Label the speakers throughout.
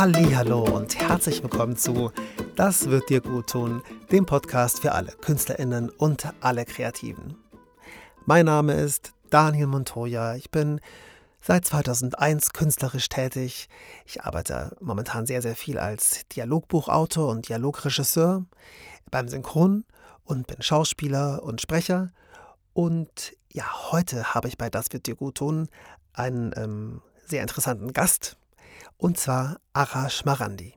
Speaker 1: Hallo und herzlich willkommen zu Das wird dir gut tun, dem Podcast für alle Künstlerinnen und alle Kreativen. Mein Name ist Daniel Montoya. Ich bin seit 2001 künstlerisch tätig. Ich arbeite momentan sehr, sehr viel als Dialogbuchautor und Dialogregisseur beim Synchron und bin Schauspieler und Sprecher. Und ja, heute habe ich bei Das wird dir gut tun einen ähm, sehr interessanten Gast, und zwar Arash Marandi.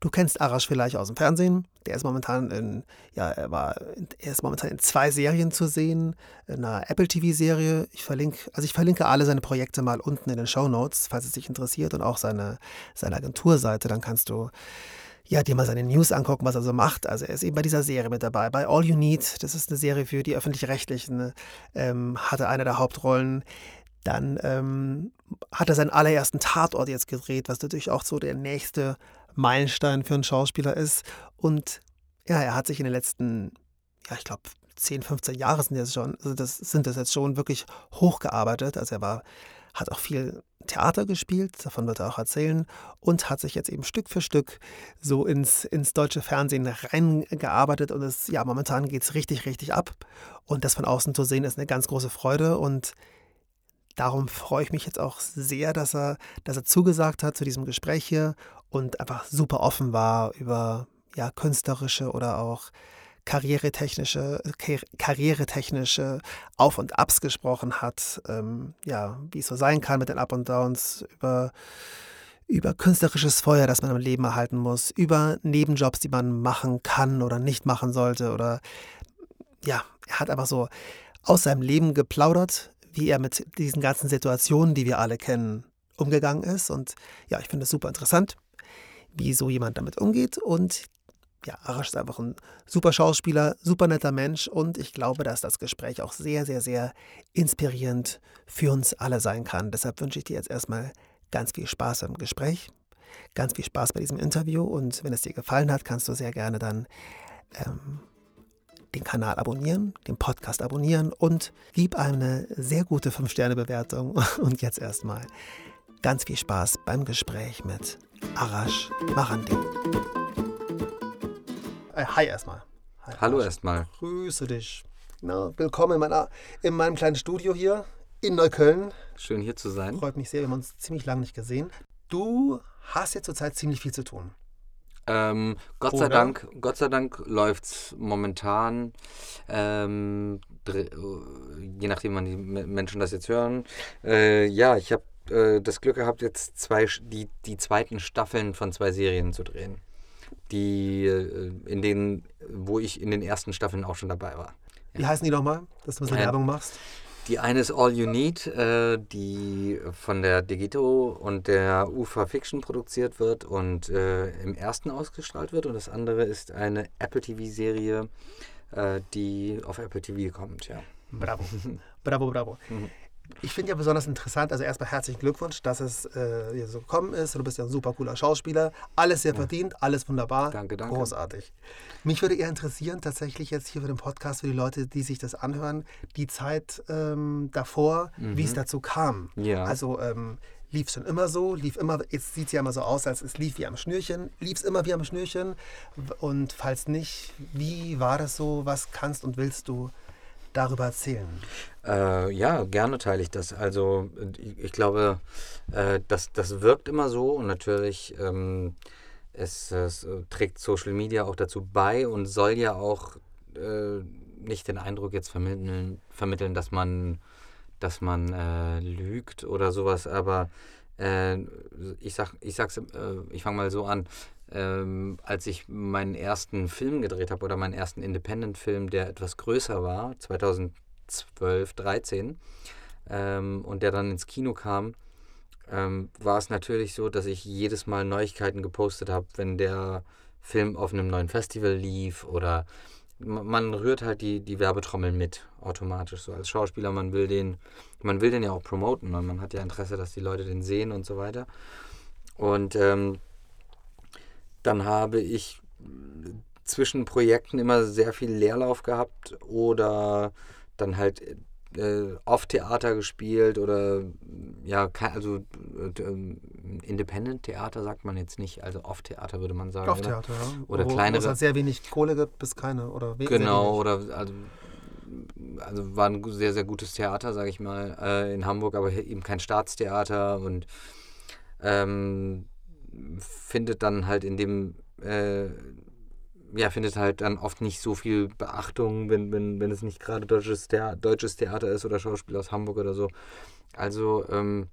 Speaker 1: Du kennst Arash vielleicht aus dem Fernsehen. Der ist momentan in, ja, er war, er ist momentan in zwei Serien zu sehen, in einer Apple TV-Serie. Ich verlinke, also ich verlinke alle seine Projekte mal unten in den Show Notes, falls es dich interessiert und auch seine, seine Agenturseite. Dann kannst du ja, dir mal seine News angucken, was er so macht. Also er ist eben bei dieser Serie mit dabei. Bei All You Need, das ist eine Serie für die öffentlich-rechtlichen, ähm, hatte eine der Hauptrollen. Dann ähm, hat er seinen allerersten Tatort jetzt gedreht, was natürlich auch so der nächste Meilenstein für einen Schauspieler ist. Und ja, er hat sich in den letzten, ja, ich glaube, 10, 15 Jahren sind das schon, also das sind das jetzt schon wirklich hochgearbeitet. Also er war, hat auch viel Theater gespielt, davon wird er auch erzählen, und hat sich jetzt eben Stück für Stück so ins, ins deutsche Fernsehen reingearbeitet. Und es, ja, momentan geht es richtig, richtig ab. Und das von außen zu sehen, ist eine ganz große Freude. Und Darum freue ich mich jetzt auch sehr, dass er, dass er zugesagt hat zu diesem Gespräch hier und einfach super offen war über ja, künstlerische oder auch karrieretechnische, karrieretechnische Auf- und Abs gesprochen hat, ähm, ja, wie es so sein kann mit den Up und Downs, über, über künstlerisches Feuer, das man im Leben erhalten muss, über Nebenjobs, die man machen kann oder nicht machen sollte oder ja, er hat einfach so aus seinem Leben geplaudert, wie er mit diesen ganzen Situationen, die wir alle kennen, umgegangen ist. Und ja, ich finde es super interessant, wie so jemand damit umgeht. Und ja, Arash ist einfach ein super Schauspieler, super netter Mensch und ich glaube, dass das Gespräch auch sehr, sehr, sehr inspirierend für uns alle sein kann. Deshalb wünsche ich dir jetzt erstmal ganz viel Spaß beim Gespräch, ganz viel Spaß bei diesem Interview und wenn es dir gefallen hat, kannst du sehr gerne dann ähm, den Kanal abonnieren, den Podcast abonnieren und gib eine sehr gute 5-Sterne-Bewertung. Und jetzt erstmal ganz viel Spaß beim Gespräch mit Arash Marandi. Äh, hi erstmal.
Speaker 2: Hi, Hallo erstmal.
Speaker 1: Grüße dich. Na, willkommen in, meiner, in meinem kleinen Studio hier in Neukölln.
Speaker 2: Schön hier zu sein.
Speaker 1: Freut mich sehr, wir haben uns ziemlich lange nicht gesehen. Du hast jetzt zurzeit ziemlich viel zu tun.
Speaker 2: Ähm, Gott sei Dank, Gott sei Dank läuft es momentan, ähm, äh, je nachdem, wann die Menschen das jetzt hören. Äh, ja, ich habe äh, das Glück gehabt, jetzt zwei, die, die zweiten Staffeln von zwei Serien zu drehen. Die, äh, in denen, wo ich in den ersten Staffeln auch schon dabei war.
Speaker 1: Ja. Wie heißen die nochmal, dass du ein bisschen äh, Werbung machst?
Speaker 2: Die eine ist All You Need, äh, die von der Digito und der UFA Fiction produziert wird und äh, im ersten ausgestrahlt wird. Und das andere ist eine Apple TV-Serie, äh, die auf Apple TV kommt, ja.
Speaker 1: Bravo. Bravo, bravo. Mhm. Ich finde ja besonders interessant, also erstmal herzlichen Glückwunsch, dass es äh, so gekommen ist. Du bist ja ein super cooler Schauspieler. Alles sehr ja. verdient, alles wunderbar.
Speaker 2: Danke, danke.
Speaker 1: Großartig. Mich würde eher interessieren, tatsächlich jetzt hier für den Podcast, für die Leute, die sich das anhören, die Zeit ähm, davor, mhm. wie es dazu kam.
Speaker 2: Ja.
Speaker 1: Also ähm, lief es schon immer so, lief immer, jetzt sieht es ja immer so aus, als es lief wie am Schnürchen. Lief es immer wie am Schnürchen? Und falls nicht, wie war das so? Was kannst und willst du darüber erzählen?
Speaker 2: Äh, ja, gerne teile ich das. Also ich, ich glaube, äh, das, das wirkt immer so und natürlich ähm, es, es, trägt Social Media auch dazu bei und soll ja auch äh, nicht den Eindruck jetzt vermitteln, vermitteln dass man, dass man äh, lügt oder sowas, aber äh, ich sag, ich sag's, äh, ich fange mal so an ähm, als ich meinen ersten Film gedreht habe oder meinen ersten Independent-Film, der etwas größer war, 2012, 13, ähm, und der dann ins Kino kam, ähm, war es natürlich so, dass ich jedes Mal Neuigkeiten gepostet habe, wenn der Film auf einem neuen Festival lief oder man rührt halt die, die Werbetrommel mit automatisch. So als Schauspieler man will den man will den ja auch promoten und man hat ja Interesse dass die Leute den sehen und so weiter. Und ähm, dann habe ich zwischen Projekten immer sehr viel Leerlauf gehabt oder dann halt äh, Off-Theater gespielt oder ja, also äh, Independent-Theater sagt man jetzt nicht, also Off-Theater würde man sagen.
Speaker 1: Off-Theater, ja.
Speaker 2: Oder
Speaker 1: Wo,
Speaker 2: kleinere.
Speaker 1: Wo es halt sehr wenig Kohle gibt, bis keine. Oder we
Speaker 2: genau, oder also, also war ein sehr, sehr gutes Theater, sage ich mal, äh, in Hamburg, aber eben kein Staatstheater und ähm, findet dann halt in dem äh, ja, findet halt dann oft nicht so viel Beachtung, wenn, wenn, wenn es nicht gerade deutsches, deutsches Theater ist oder Schauspiel aus Hamburg oder so. Also, ähm,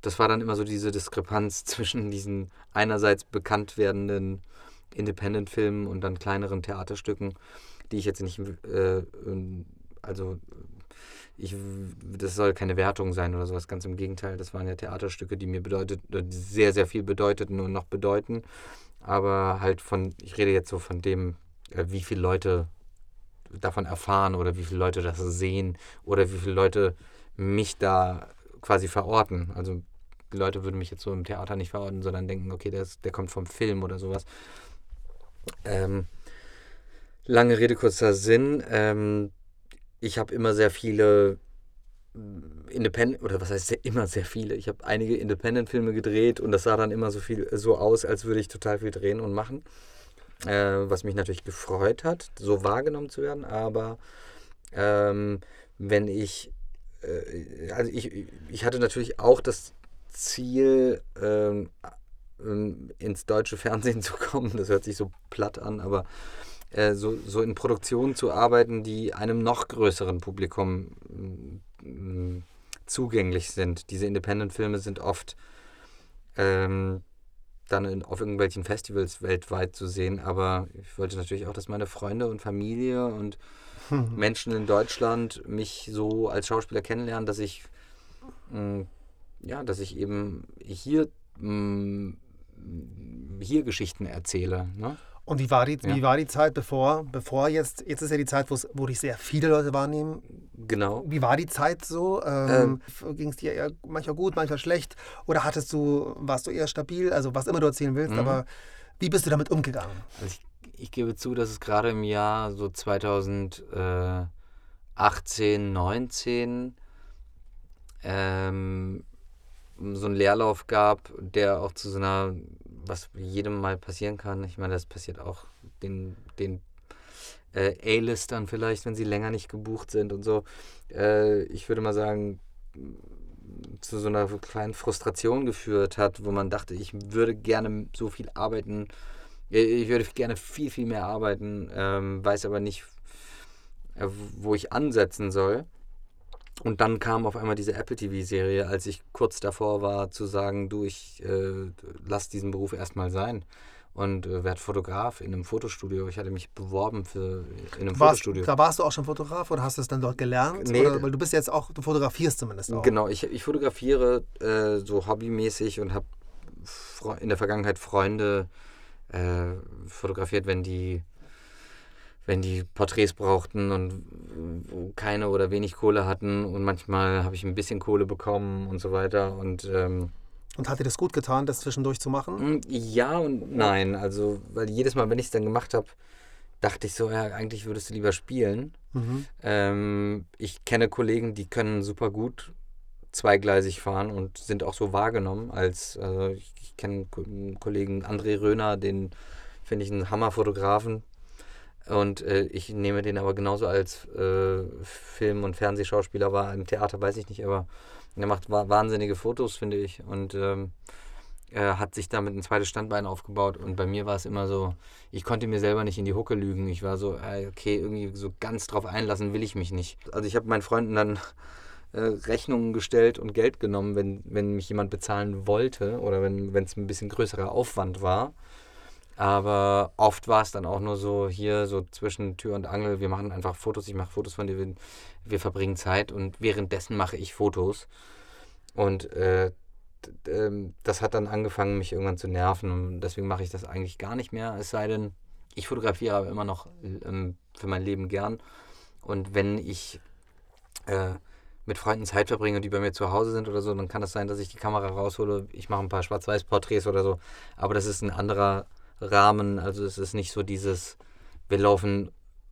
Speaker 2: das war dann immer so diese Diskrepanz zwischen diesen einerseits bekannt werdenden Independent-Filmen und dann kleineren Theaterstücken, die ich jetzt nicht, äh, also ich, das soll keine Wertung sein oder sowas, ganz im Gegenteil, das waren ja Theaterstücke, die mir bedeutet, sehr, sehr viel bedeuteten und noch bedeuten aber halt von, ich rede jetzt so von dem, äh, wie viele Leute davon erfahren oder wie viele Leute das sehen oder wie viele Leute mich da quasi verorten. Also die Leute würden mich jetzt so im Theater nicht verorten, sondern denken, okay, der, ist, der kommt vom Film oder sowas. Ähm, lange Rede, kurzer Sinn. Ähm, ich habe immer sehr viele Independent, oder was heißt immer sehr viele. Ich habe einige Independent-Filme gedreht und das sah dann immer so viel so aus, als würde ich total viel drehen und machen. Äh, was mich natürlich gefreut hat, so wahrgenommen zu werden. Aber ähm, wenn ich, äh, also ich, ich hatte natürlich auch das Ziel, ähm, ähm ins deutsche Fernsehen zu kommen. Das hört sich so platt an, aber äh, so, so in Produktionen zu arbeiten, die einem noch größeren Publikum zugänglich sind. Diese Independent-Filme sind oft ähm, dann in, auf irgendwelchen Festivals weltweit zu sehen, aber ich wollte natürlich auch, dass meine Freunde und Familie und. Menschen in Deutschland mich so als Schauspieler kennenlernen, dass ich mh, ja, dass ich eben hier mh, hier Geschichten erzähle. Ne?
Speaker 1: Und wie war die, ja. wie war die Zeit, bevor, bevor jetzt, jetzt ist ja die Zeit, wo dich sehr viele Leute wahrnehmen.
Speaker 2: Genau.
Speaker 1: Wie war die Zeit so? Ähm, ähm, Ging es dir eher manchmal gut, manchmal schlecht? Oder hattest du, warst du eher stabil? Also was immer du erzählen willst, mhm. aber wie bist du damit umgegangen?
Speaker 2: Also ich, ich gebe zu, dass es gerade im Jahr so 2018, 19 ähm, so einen Leerlauf gab, der auch zu so einer was jedem mal passieren kann. Ich meine, das passiert auch den, den äh, A-Listern vielleicht, wenn sie länger nicht gebucht sind und so. Äh, ich würde mal sagen, zu so einer kleinen Frustration geführt hat, wo man dachte, ich würde gerne so viel arbeiten, äh, ich würde gerne viel, viel mehr arbeiten, ähm, weiß aber nicht, äh, wo ich ansetzen soll. Und dann kam auf einmal diese Apple TV-Serie, als ich kurz davor war zu sagen, du, ich äh, lass diesen Beruf erstmal sein und äh, werde Fotograf in einem Fotostudio. Ich hatte mich beworben für in einem
Speaker 1: warst,
Speaker 2: Fotostudio.
Speaker 1: Da warst du auch schon Fotograf oder hast du es dann dort gelernt?
Speaker 2: Nee,
Speaker 1: oder, weil du bist jetzt auch, du fotografierst zumindest auch.
Speaker 2: Genau, ich, ich fotografiere äh, so hobbymäßig und habe in der Vergangenheit Freunde äh, fotografiert, wenn die wenn die Porträts brauchten und keine oder wenig Kohle hatten und manchmal habe ich ein bisschen Kohle bekommen und so weiter und ähm,
Speaker 1: und hat dir das gut getan, das zwischendurch zu machen?
Speaker 2: Hm, ja und nein. Also, weil jedes Mal, wenn ich es dann gemacht habe, dachte ich so, ja, eigentlich würdest du lieber spielen. Mhm. Ähm, ich kenne Kollegen, die können super gut zweigleisig fahren und sind auch so wahrgenommen als, also ich, ich kenne einen Kollegen André Röhner, den finde ich einen Hammerfotografen, und äh, ich nehme den aber genauso als äh, Film- und Fernsehschauspieler wahr. Im Theater weiß ich nicht, aber er macht wahnsinnige Fotos, finde ich. Und ähm, er hat sich damit ein zweites Standbein aufgebaut. Und bei mir war es immer so, ich konnte mir selber nicht in die Hucke lügen. Ich war so, äh, okay, irgendwie so ganz drauf einlassen will ich mich nicht. Also ich habe meinen Freunden dann äh, Rechnungen gestellt und Geld genommen, wenn, wenn mich jemand bezahlen wollte oder wenn es ein bisschen größerer Aufwand war. Aber oft war es dann auch nur so hier, so zwischen Tür und Angel. Wir machen einfach Fotos. Ich mache Fotos von dir. Wir, verbringen Zeit und währenddessen mache ich Fotos. Und äh, ähm, das hat dann angefangen, mich irgendwann zu nerven. Und deswegen mache ich das eigentlich gar nicht mehr. Es sei denn, ich fotografiere aber immer noch ähm, für mein Leben gern. Und wenn ich äh, mit Freunden Zeit verbringe, die bei mir zu Hause sind oder so, dann kann das sein, dass ich die Kamera raushole. Ich mache ein paar Schwarz-Weiß-Porträts oder so. Aber das ist ein anderer Rahmen. Also es ist nicht so dieses, wir laufen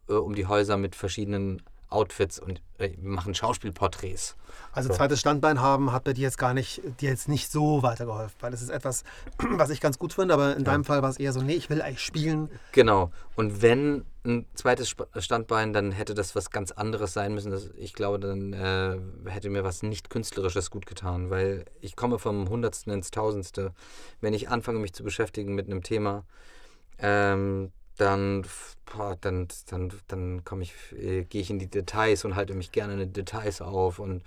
Speaker 2: äh, um die Häuser mit verschiedenen Outfits und äh, machen Schauspielporträts.
Speaker 1: Also
Speaker 2: So.
Speaker 1: zweites Standbein haben hat bei dir jetzt gar nicht, dir jetzt nicht so weitergeholfen, weil es ist etwas, was ich ganz gut finde, aber in deinem Fall war es eher so, nee, ich will eigentlich spielen.
Speaker 2: Genau. Und wenn ein zweites Standbein, dann hätte das was ganz anderes sein müssen. Das, ich glaube, dann äh, hätte mir was nicht Künstlerisches gut getan, weil ich komme vom Hundertsten ins Tausendste. Wenn ich anfange, mich zu beschäftigen mit einem Thema, ähm, dann, dann, dann, dann komme ich, äh, gehe ich in die Details und halte mich gerne in den Details auf und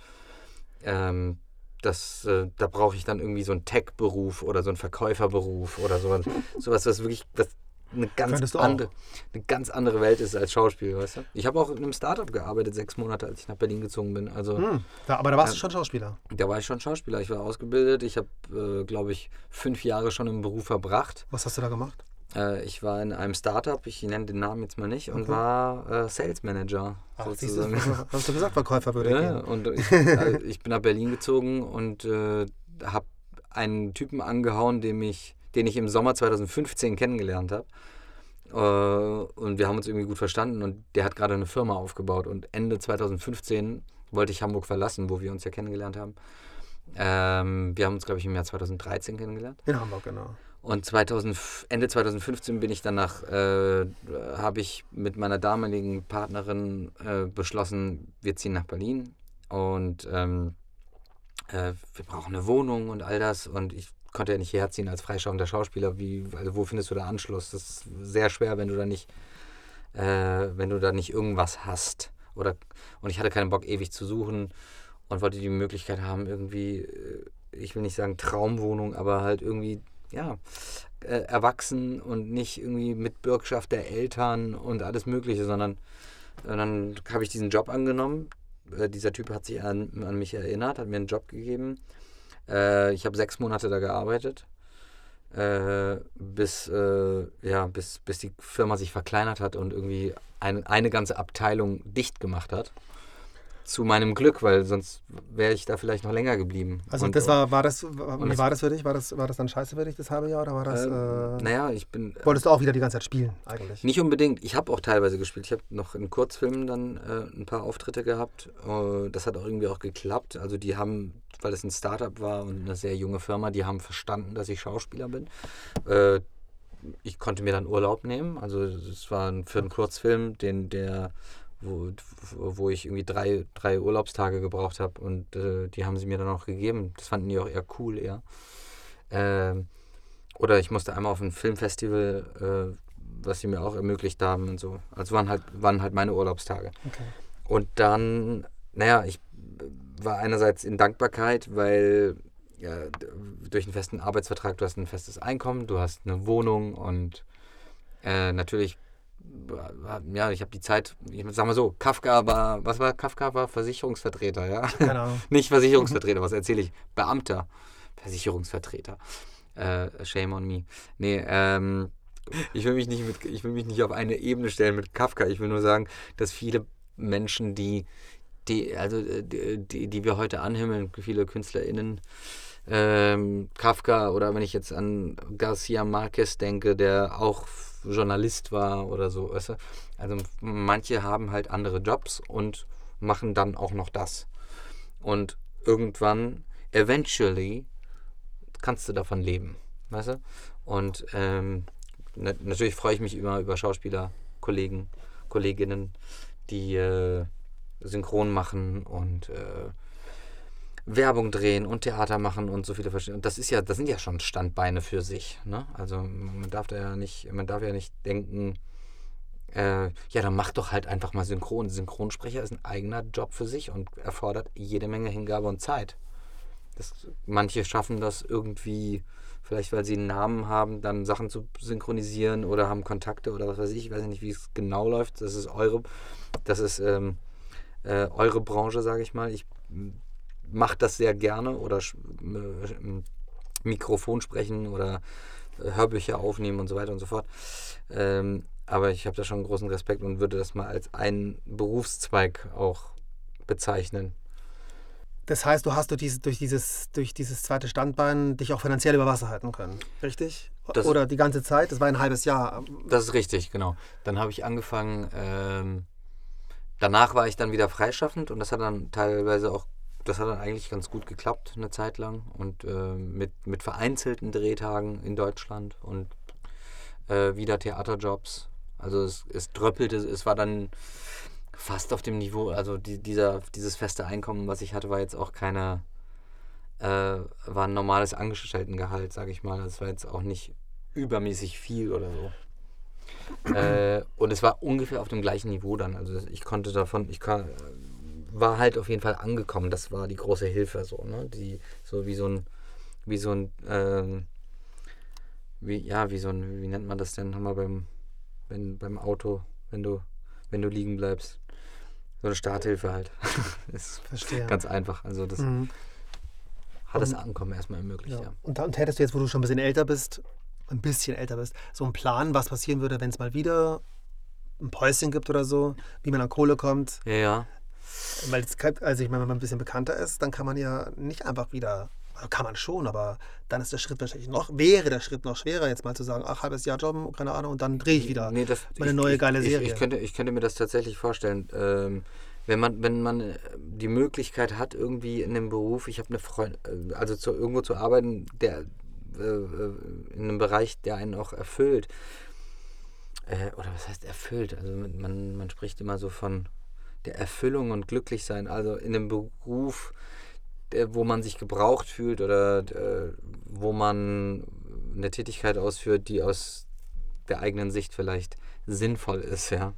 Speaker 2: ähm, das, äh, da brauche ich dann irgendwie so einen Tech-Beruf oder so einen Verkäuferberuf oder so, sowas, was wirklich was eine ganz andere, eine ganz andere Welt ist als Schauspiel, weißt du? Ich habe auch in einem Startup gearbeitet, sechs Monate, als ich nach Berlin gezogen bin. Also
Speaker 1: Hm, da, aber da warst
Speaker 2: Ja.
Speaker 1: du schon Schauspieler.
Speaker 2: da war ich schon Schauspieler. Ich war ausgebildet. Ich habe, äh, glaube ich, fünf Jahre schon im Beruf verbracht.
Speaker 1: Was hast du da gemacht?
Speaker 2: Äh, ich war in einem Startup, ich nenne den Namen jetzt mal nicht, und
Speaker 1: Okay.
Speaker 2: war äh, Sales Manager.
Speaker 1: Ach, siehst du,
Speaker 2: sozusagen.
Speaker 1: hast du gesagt, Verkäufer würde
Speaker 2: Ja,
Speaker 1: gehen.
Speaker 2: und ich, äh, ich bin nach Berlin gezogen und äh, habe einen Typen angehauen, den ich, den ich im Sommer 2015 kennengelernt habe. Äh, und wir haben uns irgendwie gut verstanden und der hat gerade eine Firma aufgebaut. Und Ende 2015 wollte ich Hamburg verlassen, wo wir uns ja kennengelernt haben. Ähm, wir haben uns, glaube ich, im Jahr 2013 kennengelernt.
Speaker 1: In Hamburg, genau.
Speaker 2: Und 2000, Ende 2015 bin ich danach, äh, habe ich mit meiner damaligen Partnerin äh, beschlossen, wir ziehen nach Berlin und ähm, äh, wir brauchen eine Wohnung und all das. Und ich konnte ja nicht herziehen als freischauender Schauspieler. Wie, also wo findest du da Anschluss? Das ist sehr schwer, wenn du da nicht, äh, wenn du da nicht irgendwas hast. Oder, und ich hatte keinen Bock, ewig zu suchen und wollte die Möglichkeit haben, irgendwie, äh, ich will nicht sagen Traumwohnung, aber halt irgendwie, ja, äh, erwachsen und nicht irgendwie mit Bürgschaft der Eltern und alles Mögliche, sondern dann habe ich diesen Job angenommen. Äh, dieser Typ hat sich an, an mich erinnert, hat mir einen Job gegeben. Äh, ich habe sechs Monate da gearbeitet, äh, bis, äh, ja, bis, bis die Firma sich verkleinert hat und irgendwie ein, eine ganze Abteilung dicht gemacht hat. Zu meinem Glück, weil sonst wäre ich da vielleicht noch länger geblieben.
Speaker 1: Also
Speaker 2: Und-
Speaker 1: das war, war das, wie war das für dich? War das, war das dann scheiße für dich, das halbe Jahr? Oder war das,
Speaker 2: Ähm,
Speaker 1: äh,
Speaker 2: naja, ich bin.
Speaker 1: wolltest du auch wieder die ganze Zeit spielen, eigentlich?
Speaker 2: Nicht unbedingt. Ich habe auch teilweise gespielt. Ich habe noch in Kurzfilmen dann äh, ein paar Auftritte gehabt. Äh, das hat auch irgendwie auch geklappt. Also die haben, weil es ein Startup war und eine sehr junge Firma, die haben verstanden, dass ich Schauspieler bin. Äh, ich konnte mir dann Urlaub nehmen. Also es war für einen Kurzfilm, den der wo, wo ich irgendwie drei, drei Urlaubstage gebraucht habe und äh, die haben sie mir dann auch gegeben. Das fanden die auch eher cool eher. Ähm, oder ich musste einmal auf ein Filmfestival, äh, was sie mir auch ermöglicht haben und so. Also waren halt, waren halt meine Urlaubstage.
Speaker 1: Okay.
Speaker 2: Und dann, naja, ich war einerseits in Dankbarkeit, weil ja, durch einen festen Arbeitsvertrag, du hast ein festes Einkommen, du hast eine Wohnung und äh, natürlich, äh, ja, ich habe die Zeit, ich sag mal so, Kafka war, was war Kafka? War Versicherungsvertreter, ja?
Speaker 1: Ahnung.
Speaker 2: Nicht Versicherungsvertreter, was erzähle ich? Beamter. Versicherungsvertreter. Äh, shame on me. Nee, ähm, ich will mich nicht mit, ich will mich nicht auf eine Ebene stellen mit Kafka. Ich will nur sagen, dass viele Menschen, die, die, also die, die, die wir heute anhimmeln, viele KünstlerInnen, ähm, Kafka oder wenn ich jetzt an Garcia Marquez denke, der auch Journalist war oder so, weißt du? Also manche haben halt andere Jobs und machen dann auch noch das. Und irgendwann, eventually, kannst du davon leben, weißt du? Und ähm, na natürlich freue ich mich immer über Schauspieler, Kollegen, Kolleginnen, die äh, synchron machen und äh, Werbung drehen und Theater machen und so viele verschiedene. Und das ist ja, das sind ja schon Standbeine für sich. Ne? Also man darf da ja nicht, man darf ja nicht denken, äh, ja, dann mach doch halt einfach mal Synchron. Synchronsprecher ist ein eigener Job für sich und erfordert jede Menge Hingabe und Zeit. Das, manche schaffen das irgendwie, vielleicht weil sie einen Namen haben, dann Sachen zu synchronisieren oder haben Kontakte oder was weiß ich. Ich weiß nicht, wie es genau läuft. Das ist eure, das ist ähm, äh, eure Branche, sage ich mal. Ich mache das sehr gerne oder äh, Mikrofon sprechen oder äh, Hörbücher aufnehmen und so weiter und so fort. Ähm, aber ich habe da schon großen Respekt und würde das mal als einen Berufszweig auch bezeichnen.
Speaker 1: Das heißt, du hast durch dieses, durch, dieses, durch dieses zweite Standbein dich auch finanziell über Wasser halten können. Richtig?
Speaker 2: Das-
Speaker 1: Oder die ganze Zeit? Das war ein halbes Jahr.
Speaker 2: Das ist richtig, genau. Dann habe ich angefangen, ähm, danach war ich dann wieder freischaffend und das hat dann teilweise auch, das hat dann eigentlich ganz gut geklappt, eine Zeit lang. Und äh, mit, mit vereinzelten Drehtagen in Deutschland und äh, wieder Theaterjobs. Also es, es dröppelte, es war dann fast auf dem Niveau, also die, dieser, dieses feste Einkommen, was ich hatte, war jetzt auch keine, äh, war ein normales Angestelltengehalt, sage ich mal. Das war jetzt auch nicht übermäßig viel oder so. äh, und es war ungefähr auf dem gleichen Niveau dann. Also ich konnte davon, ich kann, war halt auf jeden Fall angekommen. Das war die große Hilfe so, ne? Die, so wie so ein, wie so ein, ähm, wie, ja, wie so ein, wie nennt man das denn nochmal beim, wenn, beim Auto, wenn du, wenn du liegen bleibst. So eine Starthilfe halt. ist Verstehe. ganz einfach. Also das mhm. hat das Ankommen erstmal ermöglicht, ja. ja.
Speaker 1: Und, und hättest du jetzt, wo du schon ein bisschen älter bist, ein bisschen älter bist, so einen Plan, was passieren würde, wenn es mal wieder ein Päuschen gibt oder so, wie man an Kohle kommt?
Speaker 2: Ja, ja.
Speaker 1: Weil es, also ich meine, wenn man ein bisschen bekannter ist, dann kann man ja nicht einfach wieder kann man schon, aber dann ist der Schritt wahrscheinlich noch, wäre der Schritt noch schwerer, jetzt mal zu sagen, ach, halbes Jahr Jobben, keine Ahnung, und dann drehe ich wieder nee, das, meine ich, neue geile
Speaker 2: ich,
Speaker 1: Serie.
Speaker 2: Ich, könnte, ich könnte mir das tatsächlich vorstellen. Ähm, wenn man, wenn man äh, die Möglichkeit hat, irgendwie in dem Beruf, ich habe eine Freundin, äh, also zu, irgendwo zu arbeiten, der äh, äh, in einem Bereich, der einen auch erfüllt. Äh, oder was heißt erfüllt? Also man, man spricht immer so von der Erfüllung und Glücklichsein. Also in einem Beruf, wo man sich gebraucht fühlt oder äh, wo man eine Tätigkeit ausführt, die aus der eigenen Sicht vielleicht sinnvoll ist, ja.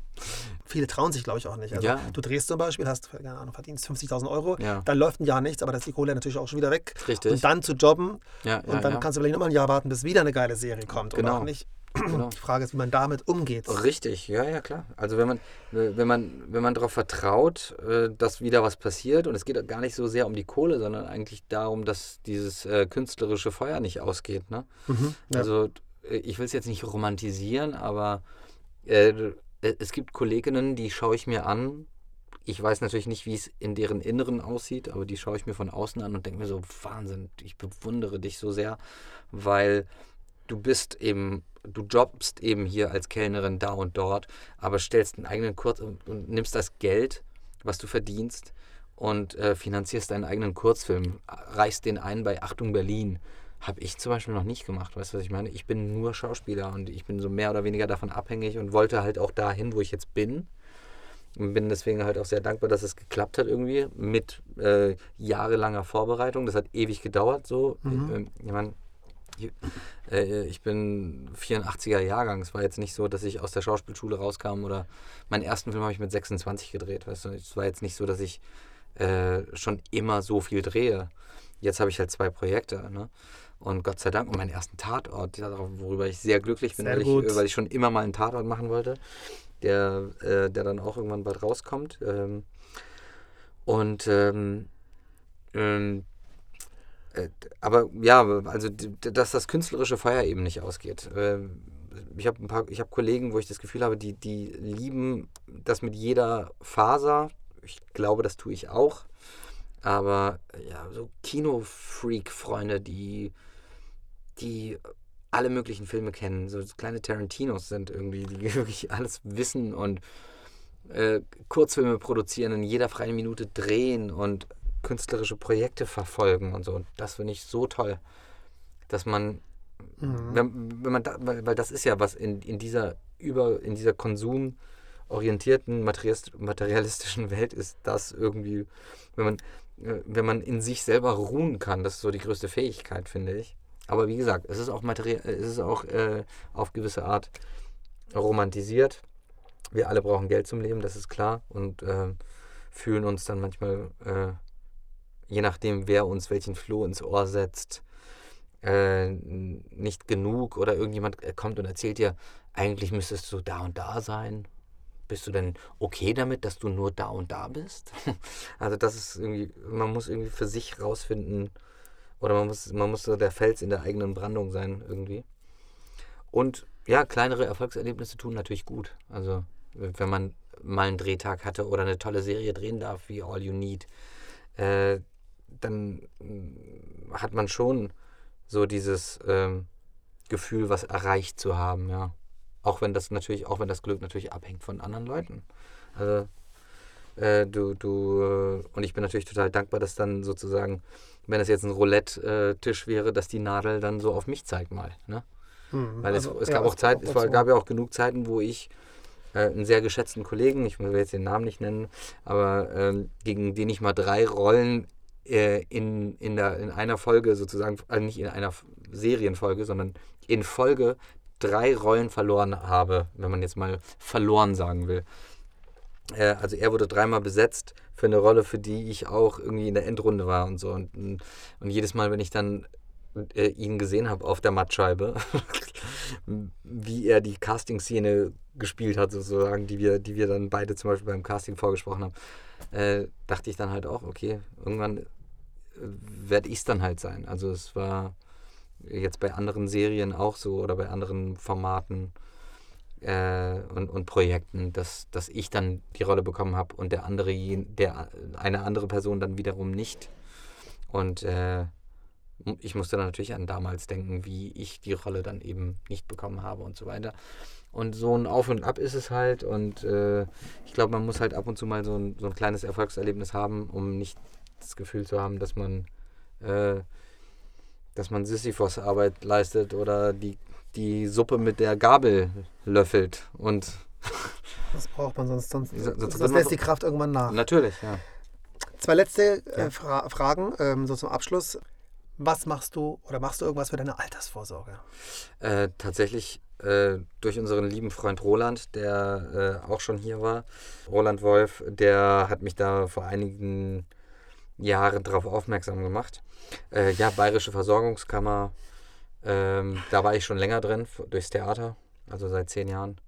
Speaker 1: Viele trauen sich, glaube ich, auch nicht. Also ja. du drehst zum Beispiel, hast, keine Ahnung, verdienst 50.000 Euro,
Speaker 2: ja.
Speaker 1: dann läuft ein Jahr nichts, aber da ist die Kohle natürlich auch schon wieder weg.
Speaker 2: Richtig.
Speaker 1: Und dann zu jobben
Speaker 2: ja,
Speaker 1: und dann kannst du vielleicht nochmal ein Jahr warten, bis wieder eine geile Serie kommt
Speaker 2: genau.
Speaker 1: oder auch nicht. Genau. Die Frage ist, wie man damit umgeht.
Speaker 2: Richtig, ja, ja, klar. Also wenn man, wenn man, wenn man darauf vertraut, äh, dass wieder was passiert, und es geht gar nicht so sehr um die Kohle, sondern eigentlich darum, dass dieses äh, künstlerische Feuer nicht ausgeht. Ne? Mhm, ja. Also äh, ich will es jetzt nicht romantisieren, aber äh, es gibt Kolleginnen, die schaue ich mir an. Ich weiß natürlich nicht, wie es in deren Inneren aussieht, aber die schaue ich mir von außen an und denke mir so, Wahnsinn, ich bewundere dich so sehr, weil du bist eben du jobbst eben hier als Kellnerin da und dort, aber stellst einen eigenen Kurz und, und nimmst das Geld, was du verdienst, und äh, finanzierst deinen eigenen Kurzfilm, reichst den ein bei Achtung Berlin. Habe ich zum Beispiel noch nicht gemacht, weißt du, was ich meine? Ich bin nur Schauspieler und ich bin so mehr oder weniger davon abhängig und wollte halt auch dahin, wo ich jetzt bin. Und bin deswegen halt auch sehr dankbar, dass es geklappt hat irgendwie mit äh, jahrelanger Vorbereitung. Das hat ewig gedauert so. Mhm. Ich meine, ich, äh, ich bin 84er Jahrgang. Es war jetzt nicht so, dass ich aus der Schauspielschule rauskam oder meinen ersten Film habe ich mit 26 gedreht. Weißt du? Es war jetzt nicht so, dass ich äh, schon immer so viel drehe. Jetzt habe ich halt zwei Projekte. Ne? Und Gott sei Dank, und meinen ersten Tatort, worüber ich sehr glücklich bin, sehr weil, ich, weil, ich, schon immer mal einen Tatort machen wollte, der, äh, der dann auch irgendwann bald rauskommt. Ähm, und ähm, ähm, äh, aber ja, also dass das künstlerische Feuer eben nicht ausgeht. Ähm, ich habe ein paar, ich habe Kollegen, wo ich das Gefühl habe, die, die lieben das mit jeder Faser. Ich glaube, das tue ich auch. Aber ja, so Kino-Freak-Freunde, die, die alle möglichen Filme kennen, so kleine Tarantinos sind irgendwie, die wirklich alles wissen und äh, Kurzfilme produzieren, in jeder freien Minute drehen und künstlerische Projekte verfolgen und so. Und das finde ich so toll, dass man, mhm. wenn, wenn, man da, weil, weil das ist ja was in, in dieser über in dieser konsumorientierten materialistischen Welt ist das irgendwie, wenn man äh, wenn man in sich selber ruhen kann, das ist so die größte Fähigkeit, finde ich. Aber wie gesagt, es ist auch materiell, es ist auch äh, auf gewisse Art romantisiert. Wir alle brauchen Geld zum Leben, das ist klar und äh, fühlen uns dann manchmal äh, je nachdem, wer uns welchen Floh ins Ohr setzt, äh, nicht genug oder irgendjemand kommt und erzählt dir, eigentlich müsstest du da und da sein. Bist du denn okay damit, dass du nur da und da bist? also das ist irgendwie, man muss irgendwie für sich rausfinden, oder man muss, man muss so der Fels in der eigenen Brandung sein irgendwie. Und ja, kleinere Erfolgserlebnisse tun natürlich gut. Also wenn man mal einen Drehtag hatte oder eine tolle Serie drehen darf wie All You Need, äh, dann mm, hat man schon so dieses ähm, Gefühl, was erreicht zu haben, ja. Auch wenn das natürlich, auch wenn das Glück natürlich abhängt von anderen Leuten. Also Äh, du, du, äh, und ich bin natürlich total dankbar, dass dann sozusagen, wenn es jetzt ein Roulette-Tisch wäre, dass die Nadel dann so auf mich zeigt mal. Ne?
Speaker 1: Hm,
Speaker 2: Weil
Speaker 1: also,
Speaker 2: es, es
Speaker 1: ja,
Speaker 2: gab auch Zeit, es war, gab ja auch genug Zeiten, wo ich äh, einen sehr geschätzten Kollegen, ich will jetzt den Namen nicht nennen, aber ähm, gegen den ich mal drei Rollen in, in, der, in einer Folge sozusagen, also nicht in einer Serienfolge, sondern in Folge drei Rollen verloren habe, wenn man jetzt mal verloren sagen will. Äh, also er wurde dreimal besetzt für eine Rolle, für die ich auch irgendwie in der Endrunde war und so. Und, und jedes Mal, wenn ich dann äh, ihn gesehen habe auf der Mattscheibe, wie er die Casting-Szene gespielt hat, sozusagen, die wir, die wir dann beide zum Beispiel beim Casting vorgesprochen haben, äh, dachte ich dann halt auch, okay, irgendwann äh, werde ich es dann halt sein. Also es war jetzt bei anderen Serien auch so oder bei anderen Formaten äh, und, und Projekten, dass, dass ich dann die Rolle bekommen habe und der andere, der eine andere Person dann wiederum nicht. Und äh, ich musste dann natürlich an damals denken, wie ich die Rolle dann eben nicht bekommen habe und so weiter. Und so ein Auf und Ab ist es halt. Und äh, ich glaube, man muss halt ab und zu mal so ein, so ein kleines Erfolgserlebnis haben, um nicht das Gefühl zu haben, dass man, äh, dass man Sisyphos-Arbeit leistet oder die, die Suppe mit der Gabel löffelt. Und
Speaker 1: Das braucht man sonst, sonst,
Speaker 2: Sonst- sonst
Speaker 1: lässt die Kraft irgendwann nach.
Speaker 2: natürlich, ja.
Speaker 1: Zwei letzte äh. Fra Fragen, ähm, so zum Abschluss. Was machst du oder machst du irgendwas für deine Altersvorsorge?
Speaker 2: Äh, tatsächlich äh, durch unseren lieben Freund Roland, der äh, auch schon hier war. Roland Wolf, der hat mich da vor einigen Jahren darauf aufmerksam gemacht. Äh, ja, Bayerische Versorgungskammer, ähm, da war ich schon länger drin, durchs Theater, also seit zehn Jahren.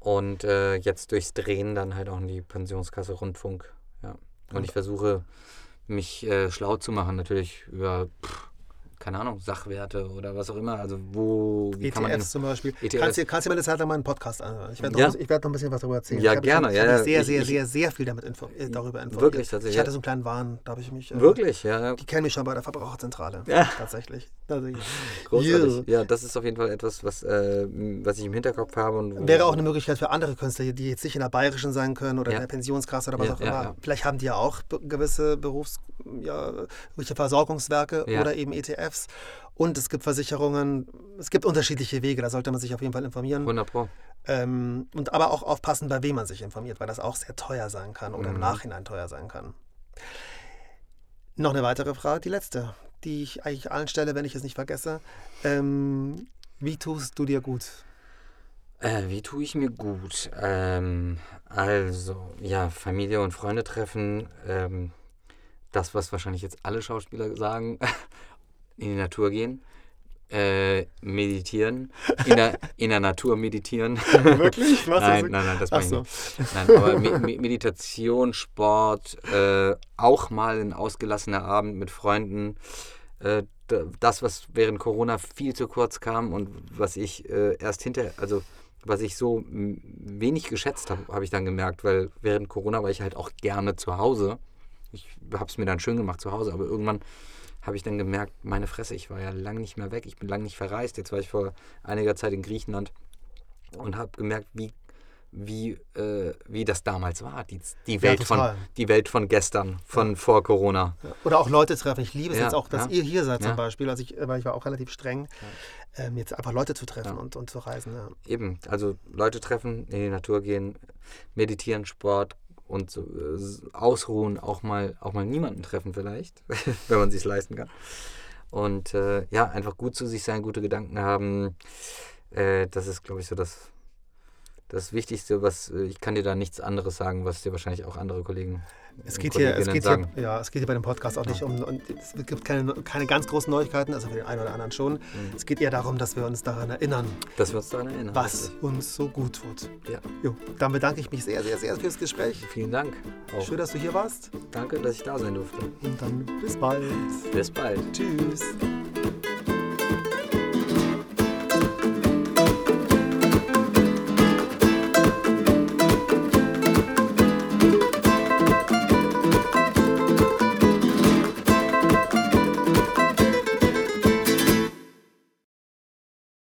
Speaker 2: Und äh, jetzt durchs Drehen dann halt auch in die Pensionskasse Rundfunk. Ja. Und ich versuche mich äh, schlau zu machen, natürlich über, pff, keine Ahnung, Sachwerte oder was auch immer. Also wo, wie kann man
Speaker 1: ETFs E zum Beispiel.
Speaker 2: ETFs.
Speaker 1: Kannst du kannst du eine Zeit lang mal einen Podcast anhören? Ich werde
Speaker 2: Ja.
Speaker 1: noch, ich werd noch ein bisschen was darüber erzählen.
Speaker 2: Ja, gerne,
Speaker 1: Ich
Speaker 2: ja,
Speaker 1: habe
Speaker 2: ja.
Speaker 1: sehr,
Speaker 2: Ich-
Speaker 1: sehr, sehr, sehr viel damit inform äh, darüber informiert.
Speaker 2: Wirklich, tatsächlich,
Speaker 1: Ich hatte so einen kleinen Wahn, da habe ich mich. Äh,
Speaker 2: Wirklich, ja.
Speaker 1: Die kennen mich schon bei der Verbraucherzentrale.
Speaker 2: Ja.
Speaker 1: Tatsächlich. Also,
Speaker 2: Großartig.
Speaker 1: Yeah.
Speaker 2: Ja, das ist auf jeden Fall etwas, was, äh, was ich im Hinterkopf habe. Und
Speaker 1: Wäre auch eine Möglichkeit für andere Künstler, die jetzt nicht in der Bayerischen sein können oder in der Pensionskasse oder was auch immer. Vielleicht haben die ja auch gewisse Berufs-, ja, Versorgungswerke oder eben ETFs. Und es gibt Versicherungen, es gibt unterschiedliche Wege, da sollte man sich auf jeden Fall informieren.
Speaker 2: 100 Pro.
Speaker 1: Ähm, und aber auch aufpassen, bei wem man sich informiert, weil das auch sehr teuer sein kann oder im
Speaker 2: Mhm.
Speaker 1: Nachhinein teuer sein kann. Noch eine weitere Frage, die letzte, die ich eigentlich allen stelle, wenn ich es nicht vergesse. Ähm, wie tust du dir gut?
Speaker 2: Äh, wie tue ich mir gut? Ähm, also, ja, Familie und Freunde treffen. Ähm, das, was wahrscheinlich jetzt alle Schauspieler sagen. In die Natur gehen. Äh, meditieren. In der, in der Natur meditieren.
Speaker 1: Wirklich? Was?
Speaker 2: nein, nein, nein, das
Speaker 1: Ach
Speaker 2: meine ich
Speaker 1: so.
Speaker 2: nicht. Nein, aber Me Me Meditation, Sport, äh, auch mal ein ausgelassener Abend mit Freunden. Äh, das, was während Corona viel zu kurz kam und was ich äh, erst hinter, also was ich so wenig geschätzt habe, habe ich dann gemerkt, weil während Corona war ich halt auch gerne zu Hause. Ich habe es mir dann schön gemacht zu Hause, aber irgendwann habe ich dann gemerkt, meine Fresse, ich war ja lange nicht mehr weg, ich bin lange nicht verreist. Jetzt war ich vor einiger Zeit in Griechenland und habe gemerkt, wie, wie, äh, wie das damals war. Die, die, Welt von,
Speaker 1: total.
Speaker 2: die Welt von gestern, von vor Corona.
Speaker 1: Oder auch Leute treffen. Ich liebe es
Speaker 2: Ja,
Speaker 1: jetzt auch, dass
Speaker 2: ja.
Speaker 1: ihr hier seid zum
Speaker 2: Ja.
Speaker 1: Beispiel. Also ich, weil ich war auch relativ streng, ähm, jetzt einfach Leute zu treffen
Speaker 2: Ja.
Speaker 1: und, und zu reisen. Ja.
Speaker 2: Eben, also Leute treffen, in die Natur gehen, meditieren, Sport und äh, ausruhen, auch mal, auch mal niemanden treffen vielleicht, wenn man sich leisten kann. Und äh, ja, einfach gut zu sich sein, gute Gedanken haben. Äh, das ist, glaube ich, so das, das Wichtigste, was äh, ich kann dir da nichts anderes sagen, was dir wahrscheinlich auch andere Kollegen
Speaker 1: Es
Speaker 2: und
Speaker 1: geht, hier, es, geht
Speaker 2: sagen.
Speaker 1: hier, ja, es geht hier bei dem Podcast auch nicht um, und es gibt keine, keine ganz großen Neuigkeiten, also für den einen oder anderen schon.
Speaker 2: Mhm.
Speaker 1: Es geht eher darum, dass wir uns daran erinnern,
Speaker 2: Dass wir uns daran erinnern.
Speaker 1: was
Speaker 2: richtig.
Speaker 1: uns so gut tut.
Speaker 2: Ja.
Speaker 1: Jo, dann bedanke ich mich sehr, sehr, sehr fürs Gespräch.
Speaker 2: Vielen Dank. Auch.
Speaker 1: Schön, dass du hier warst
Speaker 2: Danke, dass ich da sein durfte.
Speaker 1: und dann bis bald.
Speaker 2: Bis bald.
Speaker 1: Tschüss.